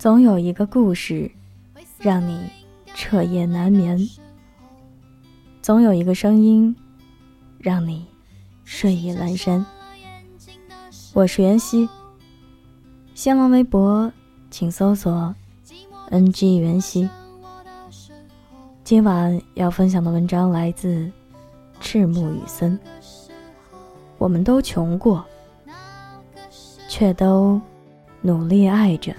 总有一个故事让你彻夜难眠，总有一个声音让你睡意阑珊。我是袁熙，新浪微博请搜索 “ng 袁熙”。今晚要分享的文章来自赤木雨森。我们都穷过，却都努力爱着。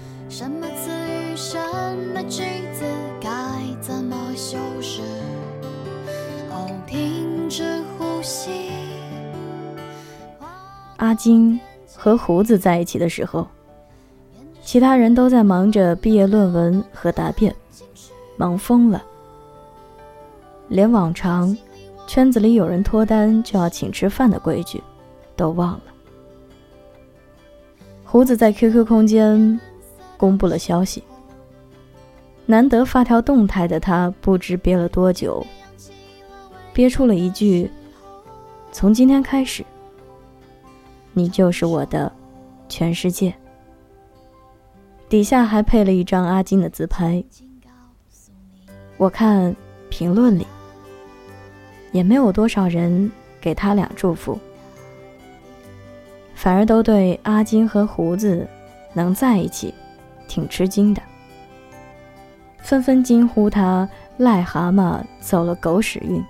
阿金和胡子在一起的时候，其他人都在忙着毕业论文和答辩，忙疯了。连往常圈子里有人脱单就要请吃饭的规矩都忘了。胡子在 QQ 空间公布了消息，难得发条动态的他不知憋了多久，憋出了一句：“从今天开始，你就是我的全世界。”底下还配了一张阿金的自拍。我看评论里。也没有多少人给他俩祝福，反而都对阿金和胡子能在一起挺吃惊的，纷纷惊呼他癞蛤蟆走了狗屎运。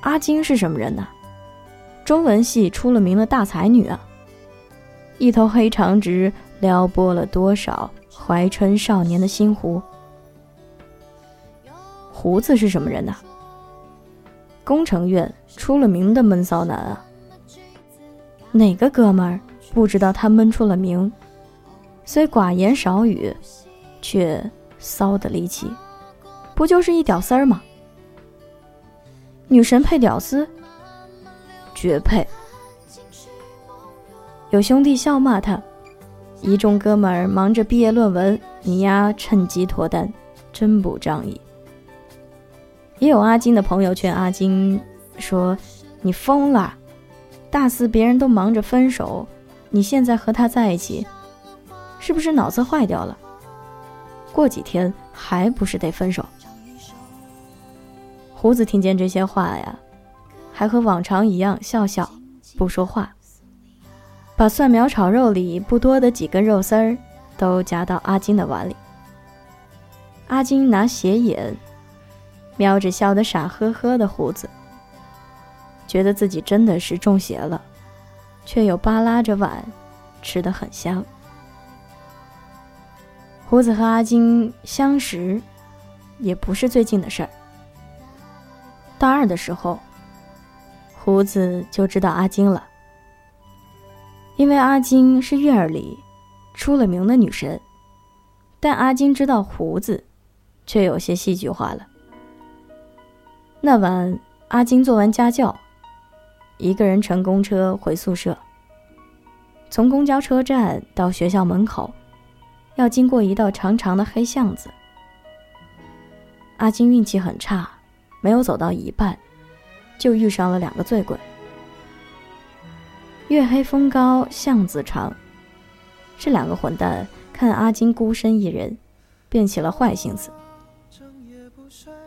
阿金是什么人呢？中文系出了名的大才女啊，一头黑长直撩拨了多少怀春少年的心湖。胡子是什么人呢？工程院出了名的闷骚男啊，哪个哥们儿不知道他闷出了名？虽寡言少语，却骚的离奇，不就是一屌丝儿吗？女神配屌丝，绝配。有兄弟笑骂他，一众哥们儿忙着毕业论文，你丫趁机脱单，真不仗义。也有阿金的朋友劝阿金说：“你疯了！大四别人都忙着分手，你现在和他在一起，是不是脑子坏掉了？过几天还不是得分手？”胡子听见这些话呀，还和往常一样笑笑不说话，把蒜苗炒肉里不多的几根肉丝儿都夹到阿金的碗里。阿金拿斜眼。瞄着笑得傻呵呵的胡子，觉得自己真的是中邪了，却又扒拉着碗，吃得很香。胡子和阿金相识，也不是最近的事儿。大二的时候，胡子就知道阿金了，因为阿金是院儿里出了名的女神，但阿金知道胡子，却有些戏剧化了。那晚，阿金做完家教，一个人乘公车回宿舍。从公交车站到学校门口，要经过一道长长的黑巷子。阿金运气很差，没有走到一半，就遇上了两个醉鬼。月黑风高，巷子长，这两个混蛋看阿金孤身一人，便起了坏心思。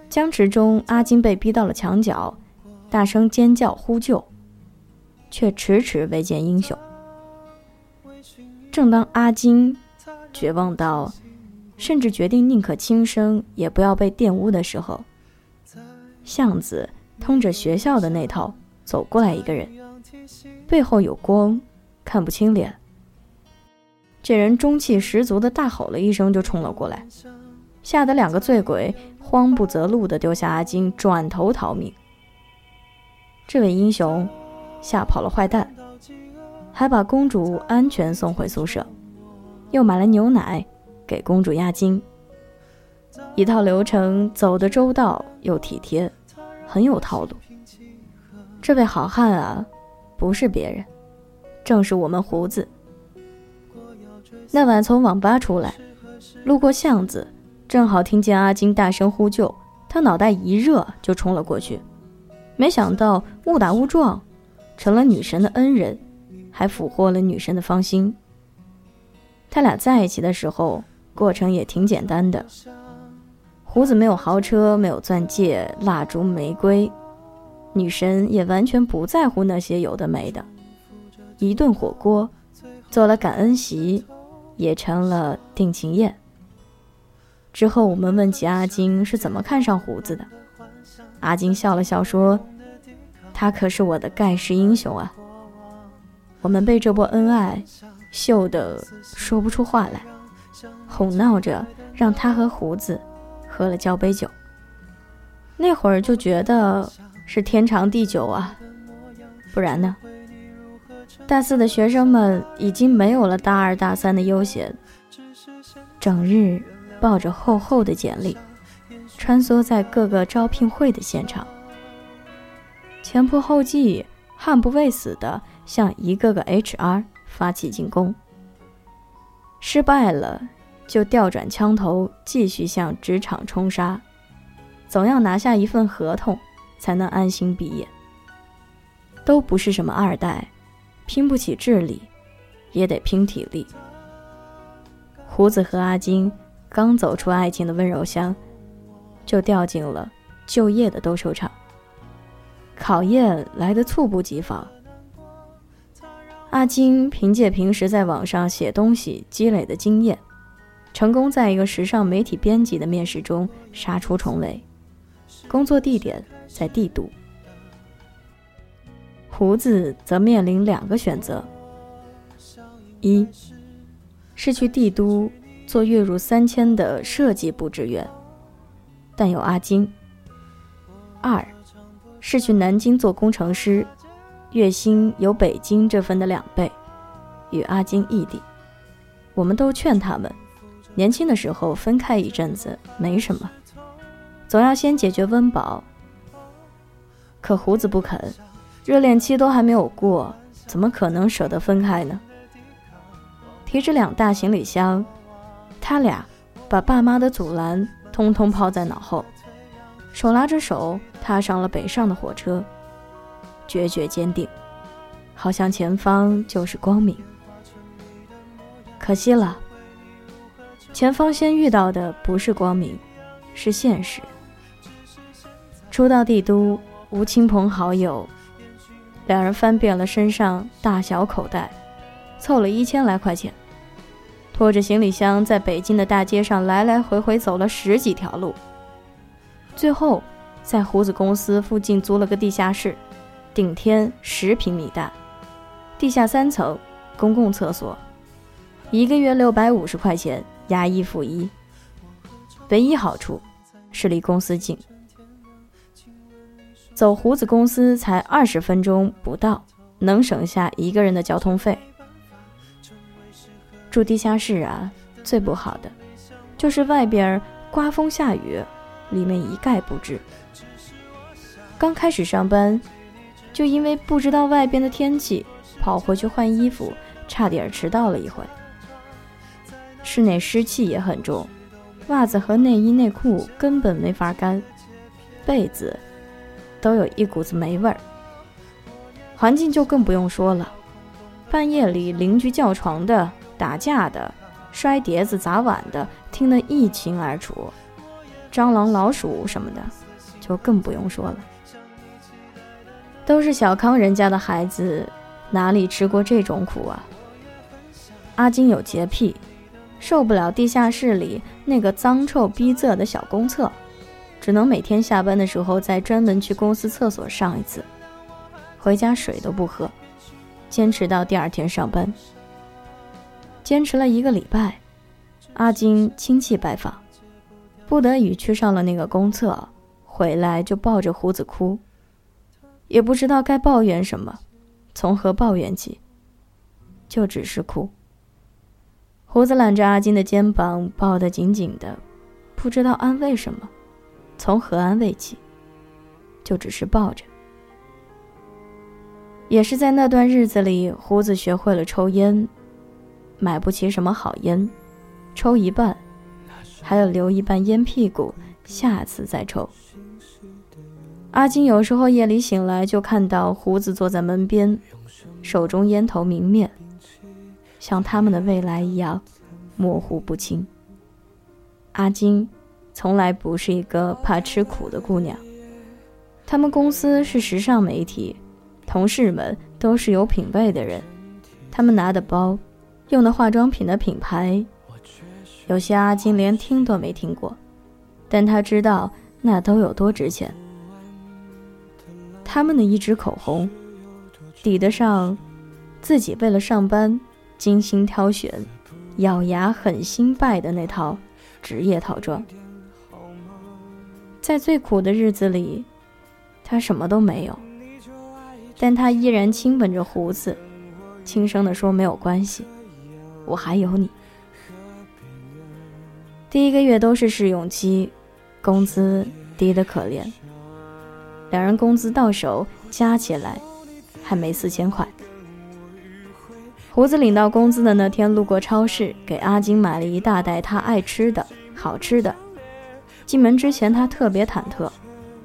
僵持中，阿金被逼到了墙角，大声尖叫呼救，却迟迟未见英雄。正当阿金绝望到甚至决定宁可轻生也不要被玷污的时候，巷子通着学校的那头走过来一个人，背后有光，看不清脸。这人中气十足的大吼了一声，就冲了过来。吓得两个醉鬼慌不择路的丢下阿金，转头逃命。这位英雄吓跑了坏蛋，还把公主安全送回宿舍，又买了牛奶给公主压惊。一套流程走得周到又体贴，很有套路。这位好汉啊，不是别人，正是我们胡子。那晚从网吧出来，路过巷子。正好听见阿金大声呼救，他脑袋一热就冲了过去，没想到误打误撞，成了女神的恩人，还俘获了女神的芳心。他俩在一起的时候，过程也挺简单的。胡子没有豪车，没有钻戒、蜡烛、玫瑰，女神也完全不在乎那些有的没的。一顿火锅，做了感恩席，也成了定情宴。之后我们问起阿金是怎么看上胡子的，阿金笑了笑说：“他可是我的盖世英雄啊！”我们被这波恩爱秀得说不出话来，哄闹着让他和胡子喝了交杯酒。那会儿就觉得是天长地久啊，不然呢？大四的学生们已经没有了大二大三的悠闲，整日。抱着厚厚的简历，穿梭在各个招聘会的现场，前仆后继、悍不畏死地向一个个 HR 发起进攻。失败了，就调转枪头继续向职场冲杀，总要拿下一份合同，才能安心毕业。都不是什么二代，拼不起智力，也得拼体力。胡子和阿金。刚走出爱情的温柔乡，就掉进了就业的斗兽场。考验来得猝不及防。阿金凭借平时在网上写东西积累的经验，成功在一个时尚媒体编辑的面试中杀出重围。工作地点在帝都。胡子则面临两个选择：一是去帝都。做月入三千的设计部职员，但有阿金。二，是去南京做工程师，月薪有北京这份的两倍，与阿金异地。我们都劝他们，年轻的时候分开一阵子没什么，总要先解决温饱。可胡子不肯，热恋期都还没有过，怎么可能舍得分开呢？提着两大行李箱。他俩把爸妈的阻拦通通抛在脑后，手拉着手踏上了北上的火车，决绝坚定，好像前方就是光明。可惜了，前方先遇到的不是光明，是现实。初到帝都，无亲朋好友，两人翻遍了身上大小口袋，凑了一千来块钱。拖着行李箱在北京的大街上来来回回走了十几条路，最后在胡子公司附近租了个地下室，顶天十平米大，地下三层，公共厕所，一个月六百五十块钱，押一付一。唯一好处是离公司近，走胡子公司才二十分钟不到，能省下一个人的交通费。住地下室啊，最不好的就是外边刮风下雨，里面一概不知。刚开始上班，就因为不知道外边的天气，跑回去换衣服，差点迟到了一回。室内湿气也很重，袜子和内衣内裤根本没法干，被子都有一股子霉味儿。环境就更不用说了，半夜里邻居叫床的。打架的、摔碟子砸碗的，听得一清二楚。蟑螂、老鼠什么的，就更不用说了。都是小康人家的孩子，哪里吃过这种苦啊？阿金有洁癖，受不了地下室里那个脏臭逼仄的小公厕，只能每天下班的时候再专门去公司厕所上一次，回家水都不喝，坚持到第二天上班。坚持了一个礼拜，阿金亲戚拜访，不得已去上了那个公厕，回来就抱着胡子哭，也不知道该抱怨什么，从何抱怨起，就只是哭。胡子揽着阿金的肩膀，抱得紧紧的，不知道安慰什么，从何安慰起，就只是抱着。也是在那段日子里，胡子学会了抽烟。买不起什么好烟，抽一半，还要留一半烟屁股，下次再抽。阿金有时候夜里醒来，就看到胡子坐在门边，手中烟头明灭，像他们的未来一样模糊不清。阿金从来不是一个怕吃苦的姑娘。他们公司是时尚媒体，同事们都是有品位的人。他们拿的包，用的化妆品的品牌，有些阿金连听都没听过，但他知道那都有多值钱。他们的一支口红，抵得上自己为了上班精心挑选、咬牙狠心败的那套职业套装。在最苦的日子里。他什么都没有，但他依然亲吻着胡子，轻声地说：“没有关系，我还有你。”第一个月都是试用期，工资低得可怜。两人工资到手加起来还没四千块。胡子领到工资的那天，路过超市，给阿金买了一大袋他爱吃的好吃的。进门之前，他特别忐忑，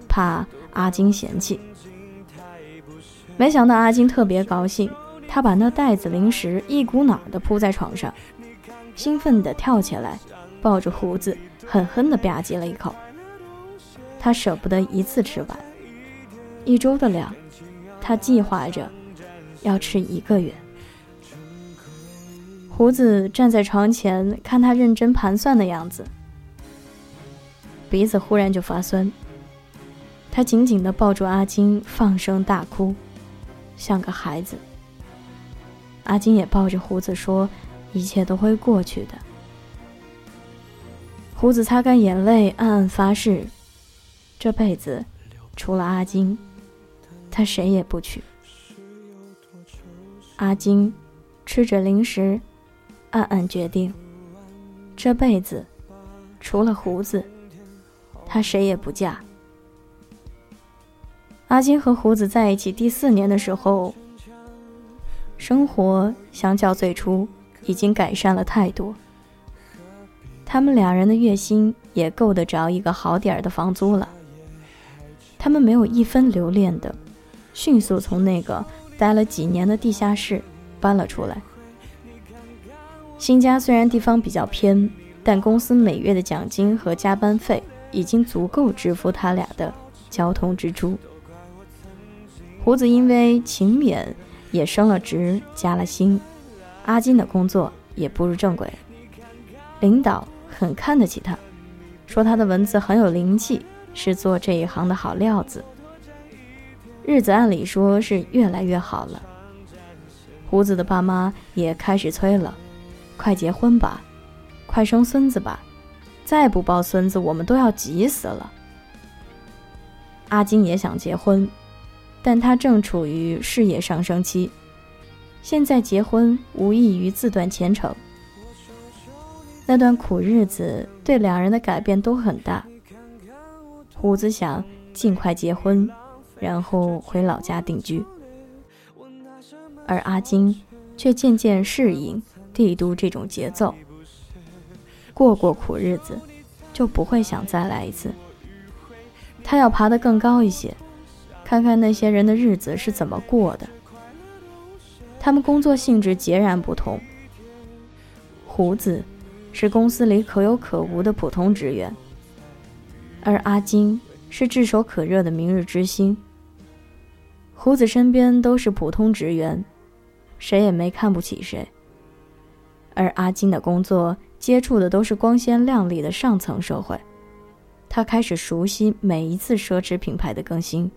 怕。阿金嫌弃，没想到阿金特别高兴，他把那袋子零食一股脑的铺在床上，兴奋地跳起来，抱着胡子狠狠地吧唧了一口。他舍不得一次吃完，一周的量，他计划着要吃一个月。胡子站在床前看他认真盘算的样子，鼻子忽然就发酸。他紧紧地抱住阿金，放声大哭，像个孩子。阿金也抱着胡子说：“一切都会过去的。”胡子擦干眼泪，暗暗发誓：这辈子除了阿金，他谁也不娶。阿金吃着零食，暗暗决定：这辈子除了胡子，他谁也不嫁。阿金和胡子在一起第四年的时候，生活相较最初已经改善了太多。他们两人的月薪也够得着一个好点儿的房租了。他们没有一分留恋的，迅速从那个待了几年的地下室搬了出来。新家虽然地方比较偏，但公司每月的奖金和加班费已经足够支付他俩的交通支出。胡子因为勤勉，也升了职，加了薪。阿金的工作也步入正轨，领导很看得起他，说他的文字很有灵气，是做这一行的好料子。日子按理说是越来越好了。胡子的爸妈也开始催了：“快结婚吧，快生孙子吧，再不抱孙子，我们都要急死了。”阿金也想结婚。但他正处于事业上升期，现在结婚无异于自断前程。那段苦日子对两人的改变都很大。胡子想尽快结婚，然后回老家定居，而阿金却渐渐适应帝都这种节奏。过过苦日子，就不会想再来一次。他要爬得更高一些。看看那些人的日子是怎么过的，他们工作性质截然不同。胡子是公司里可有可无的普通职员，而阿金是炙手可热的明日之星。胡子身边都是普通职员，谁也没看不起谁。而阿金的工作接触的都是光鲜亮丽的上层社会，他开始熟悉每一次奢侈品牌的更新。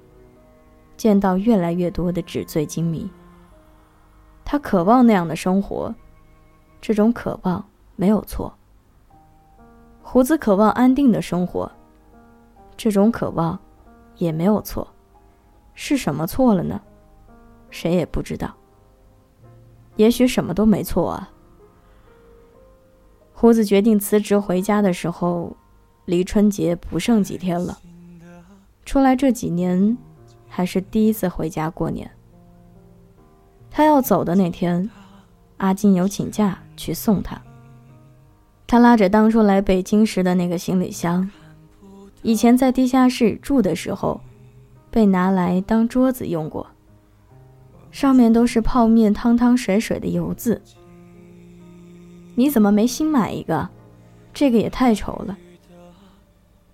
见到越来越多的纸醉金迷，他渴望那样的生活，这种渴望没有错。胡子渴望安定的生活，这种渴望也没有错。是什么错了呢？谁也不知道。也许什么都没错啊。胡子决定辞职回家的时候，离春节不剩几天了。出来这几年。还是第一次回家过年。他要走的那天，阿金有请假去送他。他拉着当初来北京时的那个行李箱，以前在地下室住的时候，被拿来当桌子用过，上面都是泡面汤汤水水的油渍。你怎么没新买一个？这个也太丑了。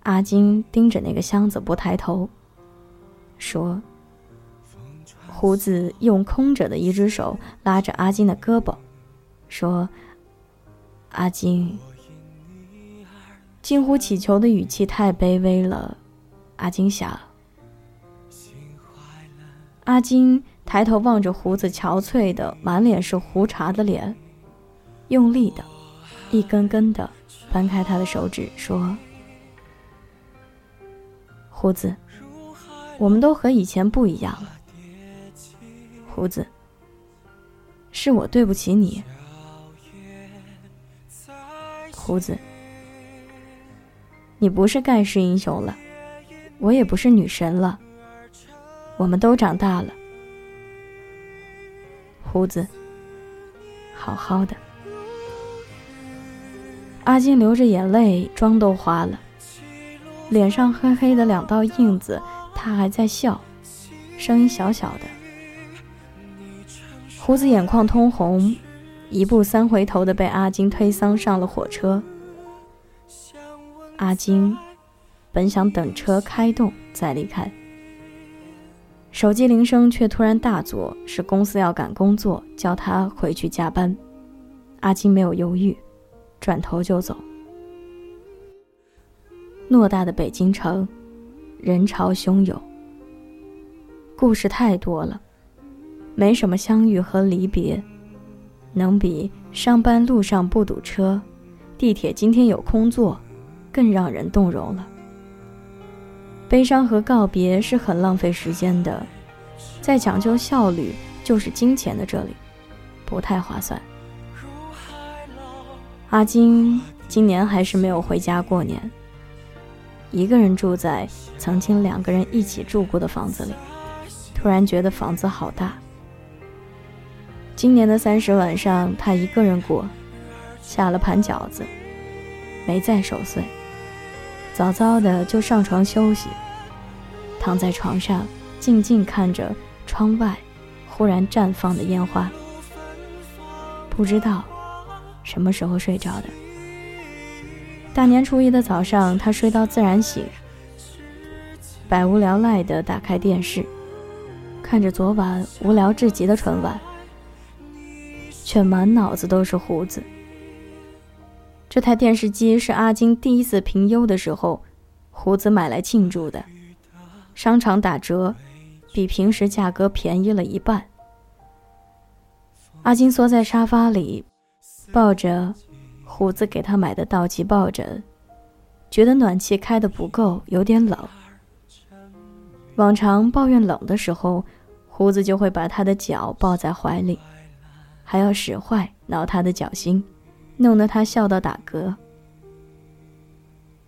阿金盯着那个箱子不抬头，说：“胡子用空着的一只手拉着阿金的胳膊，说：‘阿金。’近乎乞求的语气太卑微了。”阿金想。阿金抬头望着胡子憔悴的、满脸是胡茬的脸，用力的，一根根的掰开他的手指，说：“胡子，我们都和以前不一样了。胡子，是我对不起你。胡子，你不是盖世英雄了，我也不是女神了。”我们都长大了，胡子，好好的。阿金流着眼泪，妆都花了，脸上黑黑的两道印子，他还在笑，声音小小的。胡子眼眶通红，一步三回头的被阿金推搡上了火车。阿金本想等车开动再离开。手机铃声却突然大作，是公司要赶工作，叫他回去加班。阿金没有犹豫，转头就走。偌大的北京城，人潮汹涌，故事太多了，没什么相遇和离别，能比上班路上不堵车，地铁今天有空座，更让人动容了。悲伤和告别是很浪费时间的，在讲究效率就是金钱的这里，不太划算。阿金今年还是没有回家过年，一个人住在曾经两个人一起住过的房子里，突然觉得房子好大。今年的三十晚上，他一个人过，下了盘饺子，没再守岁。早早的就上床休息，躺在床上静静看着窗外忽然绽放的烟花，不知道什么时候睡着的。大年初一的早上，他睡到自然醒，百无聊赖的打开电视，看着昨晚无聊至极的春晚，却满脑子都是胡子。这台电视机是阿金第一次评优的时候，胡子买来庆祝的。商场打折，比平时价格便宜了一半。阿金缩在沙发里，抱着胡子给他买的道奇抱枕，觉得暖气开的不够，有点冷。往常抱怨冷的时候，胡子就会把他的脚抱在怀里，还要使坏挠他的脚心。弄得他笑到打嗝。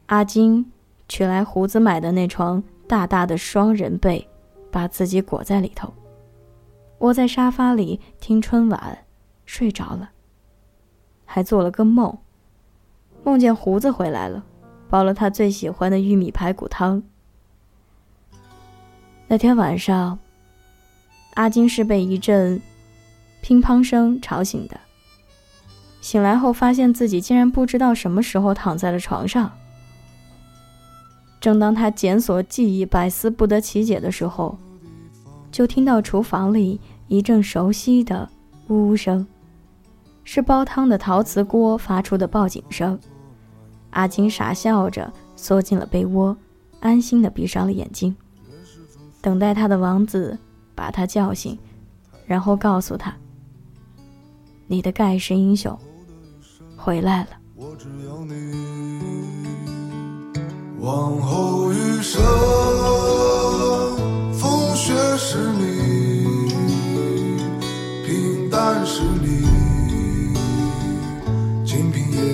阿金取来胡子买的那床大大的双人被，把自己裹在里头，窝在沙发里听春晚，睡着了。还做了个梦，梦见胡子回来了，煲了他最喜欢的玉米排骨汤。那天晚上，阿金是被一阵乒乓声吵醒的。醒来后，发现自己竟然不知道什么时候躺在了床上。正当他检索记忆、百思不得其解的时候，就听到厨房里一阵熟悉的呜呜声，是煲汤的陶瓷锅发出的报警声。阿金傻笑着缩进了被窝，安心的闭上了眼睛，等待他的王子把他叫醒，然后告诉他：“你的盖世英雄。”回来了。往后余生，风雪是你，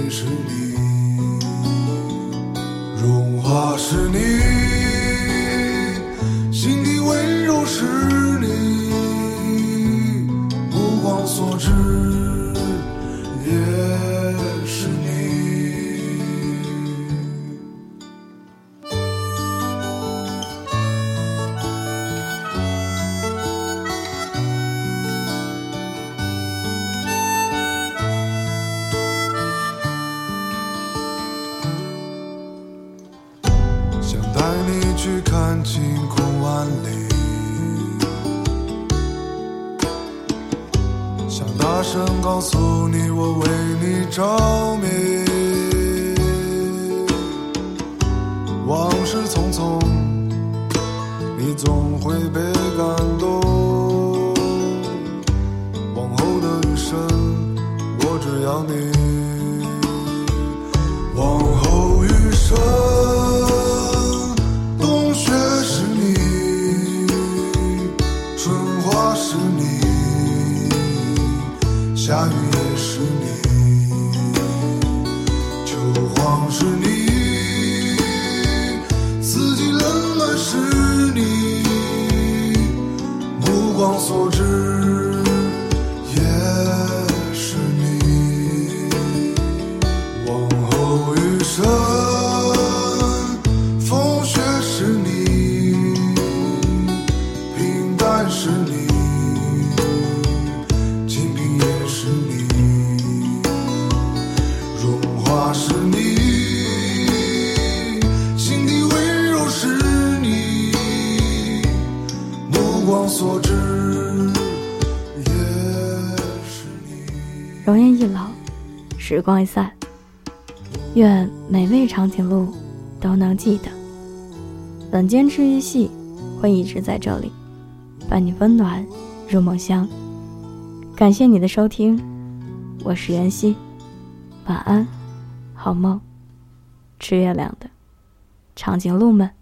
是你，荣华是你，着迷。往事匆匆，你总会被感动。往后的余生，我只要你。往后余生，时光一散。愿每位长颈鹿都能记得，晚间治愈系会一直在这里，伴你温暖入梦乡。感谢你的收听，我是袁熙，晚安，好梦。吃月亮的长颈鹿们。